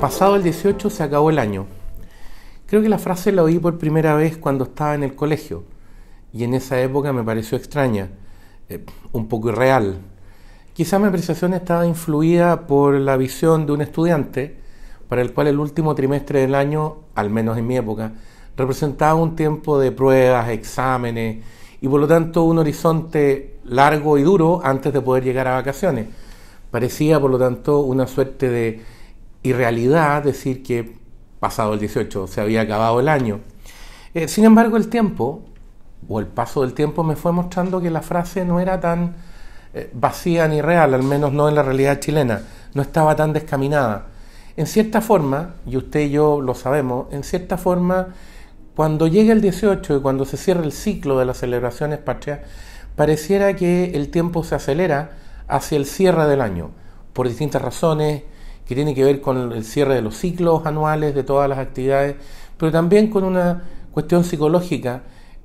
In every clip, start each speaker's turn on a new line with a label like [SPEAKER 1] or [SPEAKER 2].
[SPEAKER 1] Pasado el 18 se acabó el año. Creo que la frase la oí por primera vez cuando estaba en el colegio y en esa época me pareció extraña, eh, un poco irreal. Quizá mi apreciación estaba influida por la visión de un estudiante para el cual el último trimestre del año, al menos en mi época, representaba un tiempo de pruebas, exámenes y por lo tanto un horizonte largo y duro antes de poder llegar a vacaciones. Parecía por lo tanto una suerte de irrealidad decir que pasado el 18 se había acabado el año. Eh, sin embargo, el tiempo, o el paso del tiempo, me fue mostrando que la frase no era tan eh, vacía ni real, al menos no en la realidad chilena, no estaba tan descaminada. En cierta forma, y usted y yo lo sabemos, en cierta forma, cuando llega el 18 y cuando se cierra el ciclo de las celebraciones patrias, pareciera que el tiempo se acelera hacia el cierre del año, por distintas razones, que tiene que ver con el cierre de los ciclos anuales de todas las actividades, pero también con una cuestión psicológica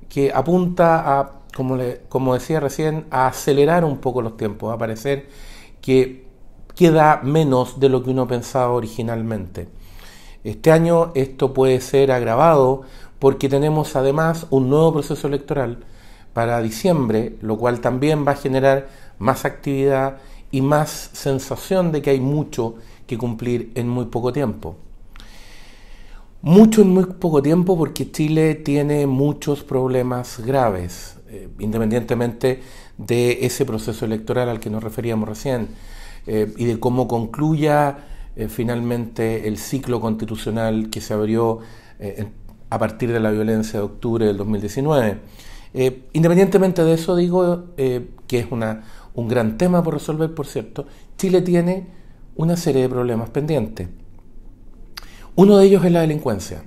[SPEAKER 1] que apunta a, como, le, decía recién, a acelerar un poco los tiempos, a parecer que queda menos de lo que uno pensaba originalmente. Este año esto puede ser agravado porque tenemos además un nuevo proceso electoral para diciembre, lo cual también va a generar más actividad y más sensación de que hay mucho que cumplir en muy poco tiempo. Mucho en muy poco tiempo porque Chile tiene muchos problemas graves, eh, independientemente de ese proceso electoral al que nos referíamos recién eh, y de cómo concluya eh, finalmente el ciclo constitucional que se abrió a partir de la violencia de octubre del 2019. independientemente de eso, digo que es una, un gran tema por resolver, por cierto, Chile tiene una serie de problemas pendientes. Uno de ellos es la delincuencia.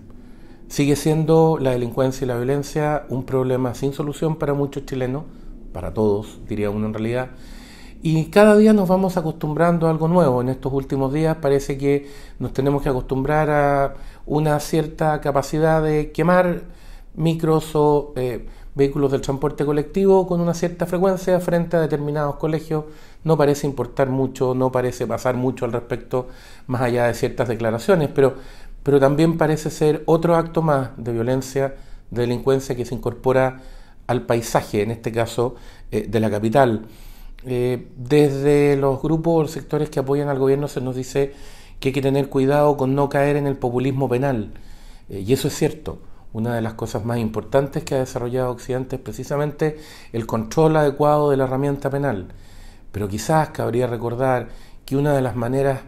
[SPEAKER 1] Sigue siendo la delincuencia y la violencia un problema sin solución para muchos chilenos, para todos, diría uno en realidad. Y cada día nos vamos acostumbrando a algo nuevo. En estos últimos días parece que nos tenemos que acostumbrar a una cierta capacidad de quemar micros o eh, vehículos del transporte colectivo con una cierta frecuencia frente a determinados colegios no parece importar mucho, no parece pasar mucho al respecto, más allá de ciertas declaraciones, pero, pero también parece ser otro acto más de violencia, de delincuencia que se incorpora al paisaje, en este caso eh, de la capital. Eh, desde los grupos o sectores que apoyan al gobierno se nos dice que hay que tener cuidado con no caer en el populismo penal, eh, y eso es cierto. Una de las cosas más importantes que ha desarrollado Occidente es precisamente el control adecuado de la herramienta penal. Pero quizás cabría recordar que una de las maneras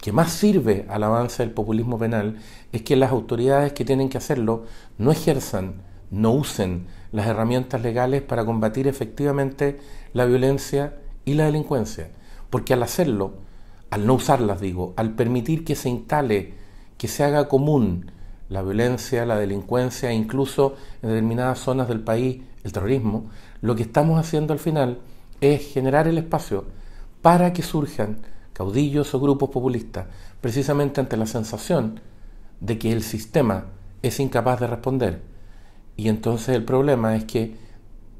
[SPEAKER 1] que más sirve al avance del populismo penal es que las autoridades que tienen que hacerlo no ejerzan, no usen las herramientas legales para combatir efectivamente la violencia y la delincuencia. Porque al hacerlo, al no usarlas digo, al permitir que se instale, que se haga común la violencia, la delincuencia incluso en determinadas zonas del país el terrorismo, lo que estamos haciendo al final es generar el espacio para que surjan caudillos o grupos populistas, precisamente ante la sensación de que el sistema es incapaz de responder. Y entonces el problema es que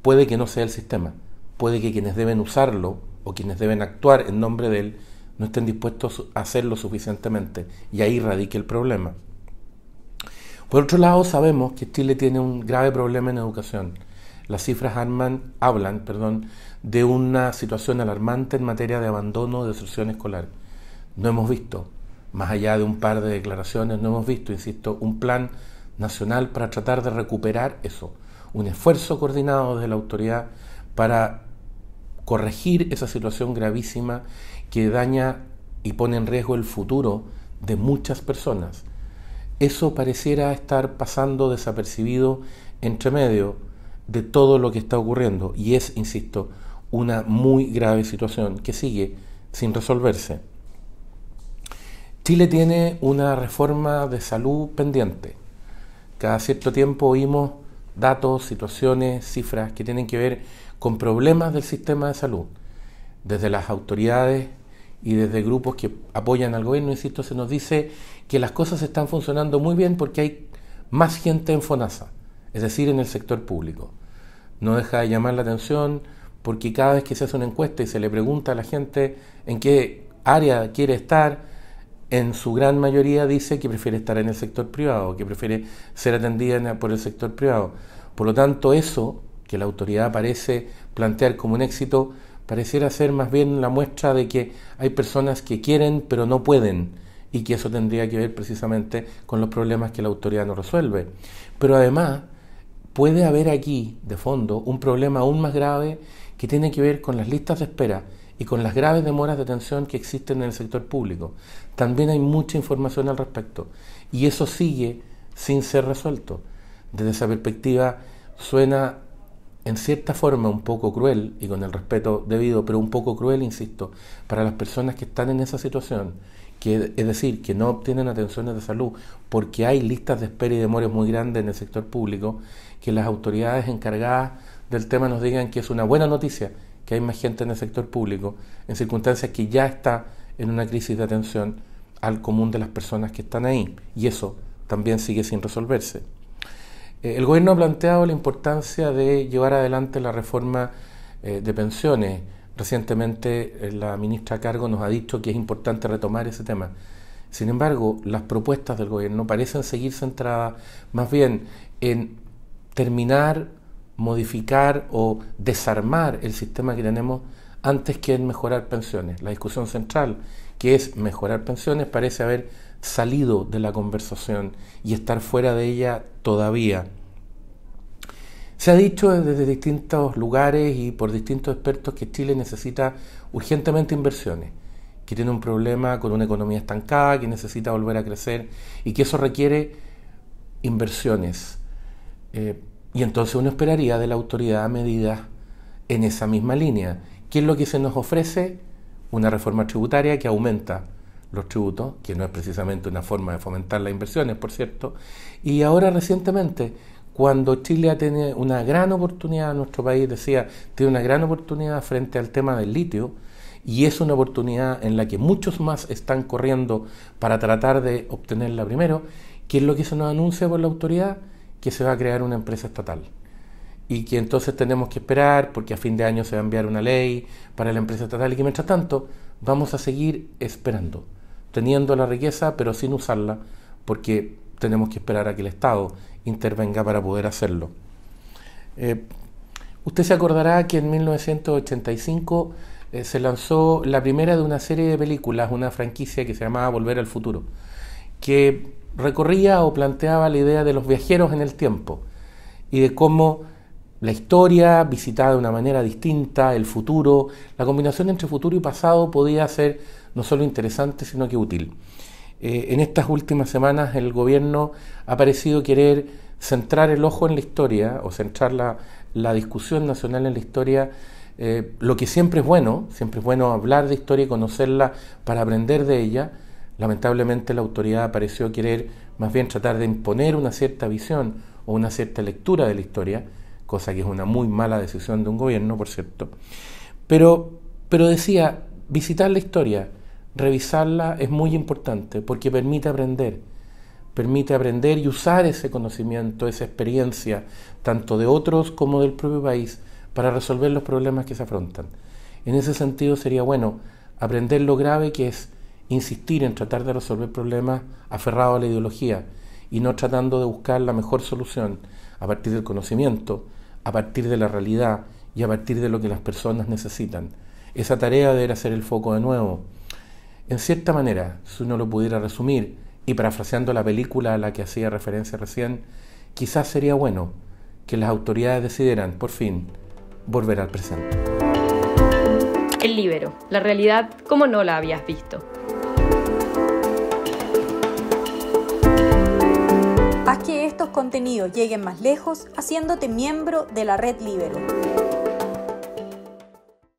[SPEAKER 1] puede que no sea el sistema, puede que quienes deben usarlo o quienes deben actuar en nombre de él no estén dispuestos a hacerlo suficientemente. Y ahí radica el problema. Por otro lado, sabemos que Chile tiene un grave problema en educación. Las cifras hablan perdón, de una situación alarmante en materia de abandono de deserción escolar. No hemos visto, más allá de un par de declaraciones, no hemos visto, insisto, un plan nacional para tratar de recuperar eso, un esfuerzo coordinado de la autoridad para corregir esa situación gravísima que daña y pone en riesgo el futuro de muchas personas. Eso pareciera estar pasando desapercibido entre medio de todo lo que está ocurriendo y es, insisto, una muy grave situación que sigue sin resolverse. Chile tiene una reforma de salud pendiente. Cada cierto tiempo oímos datos, situaciones, cifras que tienen que ver con problemas del sistema de salud. Desde las autoridades y desde grupos que apoyan al gobierno, insisto, se nos dice que las cosas están funcionando muy bien porque hay más gente en FONASA, es decir, en el sector público. No deja de llamar la atención porque cada vez que se hace una encuesta y se le pregunta a la gente en qué área quiere estar, en su gran mayoría dice que prefiere estar en el sector privado, que prefiere ser atendida por el sector privado. Por lo tanto, eso que la autoridad parece plantear como un éxito, pareciera ser más bien la muestra de que hay personas que quieren pero no pueden y que eso tendría que ver precisamente con los problemas que la autoridad no resuelve. Pero además puede haber aquí, de fondo, un problema aún más grave que tiene que ver con las listas de espera y con las graves demoras de atención que existen en el sector público. También hay mucha información al respecto y eso sigue sin ser resuelto. Desde esa perspectiva suena en cierta forma un poco cruel, y con el respeto debido, pero un poco cruel, insisto, para las personas que están en esa situación, que, es decir, que no obtienen atenciones de salud porque hay listas de espera y demores muy grandes en el sector público, que las autoridades encargadas del tema nos digan que es una buena noticia que hay más gente en el sector público, en circunstancias que ya está en una crisis de atención al común de las personas que están ahí, y eso también sigue sin resolverse. Eh, el gobierno ha planteado la importancia de llevar adelante la reforma eh, de pensiones. Recientemente eh, la ministra Cargo nos ha dicho que es importante retomar ese tema. Sin embargo, las propuestas del gobierno parecen seguir centradas más bien en terminar, modificar o desarmar el sistema que tenemos antes que en mejorar pensiones. La discusión central, que es mejorar pensiones, parece haber salido de la conversación y estar fuera de ella todavía. Se ha dicho desde distintos lugares y por distintos expertos que Chile necesita urgentemente inversiones, que tiene un problema con una economía estancada, que necesita volver a crecer y que eso requiere inversiones. Eh, y entonces uno esperaría de la autoridad medidas en esa misma línea. ¿Qué es lo que se nos ofrece? Una reforma tributaria que aumenta los tributos, que no es precisamente una forma de fomentar las inversiones, por cierto, y ahora recientemente, cuando Chile ha tenido una gran oportunidad, nuestro país decía, tiene una gran oportunidad frente al tema del litio, y es una oportunidad en la que muchos más están corriendo para tratar de obtenerla primero, ¿qué es lo que se nos anuncia por la autoridad? Que se va a crear una empresa estatal y que entonces tenemos que esperar porque a fin de año se va a enviar una ley para la empresa estatal y que mientras tanto vamos a seguir esperando teniendo la riqueza pero sin usarla, porque tenemos que esperar a que el Estado intervenga para poder hacerlo. Eh, usted se acordará que en 1985 eh, se lanzó la primera de una serie de películas, una franquicia que se llamaba Volver al Futuro, que recorría o planteaba la idea de los viajeros en el tiempo y de cómo la historia visitada de una manera distinta, el futuro, la combinación entre futuro y pasado podía ser no solo interesante, sino que útil. Eh, en estas últimas semanas el gobierno ha parecido querer centrar el ojo en la historia o centrar la, discusión nacional en la historia, eh, lo que siempre es bueno, siempre es bueno hablar de historia y conocerla para aprender de ella. Lamentablemente la autoridad pareció querer más bien tratar de imponer una cierta visión o una cierta lectura de la historia, cosa que es una muy mala decisión de un gobierno, por cierto. Pero, pero decía, visitar la historia, revisarla es muy importante porque permite aprender, permite aprender y usar ese conocimiento, esa experiencia, tanto de otros como del propio país, para resolver los problemas que se afrontan. En ese sentido sería bueno aprender lo grave que es insistir en tratar de resolver problemas aferrado a la ideología y no tratando de buscar la mejor solución a partir del conocimiento, a partir de la realidad y a partir de lo que las personas necesitan. Esa tarea deberá ser el foco de nuevo. En cierta manera, si uno lo pudiera resumir, y parafraseando la película a la que hacía referencia recién, quizás sería bueno que las autoridades decidieran, por fin, volver al presente.
[SPEAKER 2] El libero, la realidad como no la habías visto.
[SPEAKER 3] Haz que estos contenidos lleguen más lejos haciéndote miembro de la red Libero.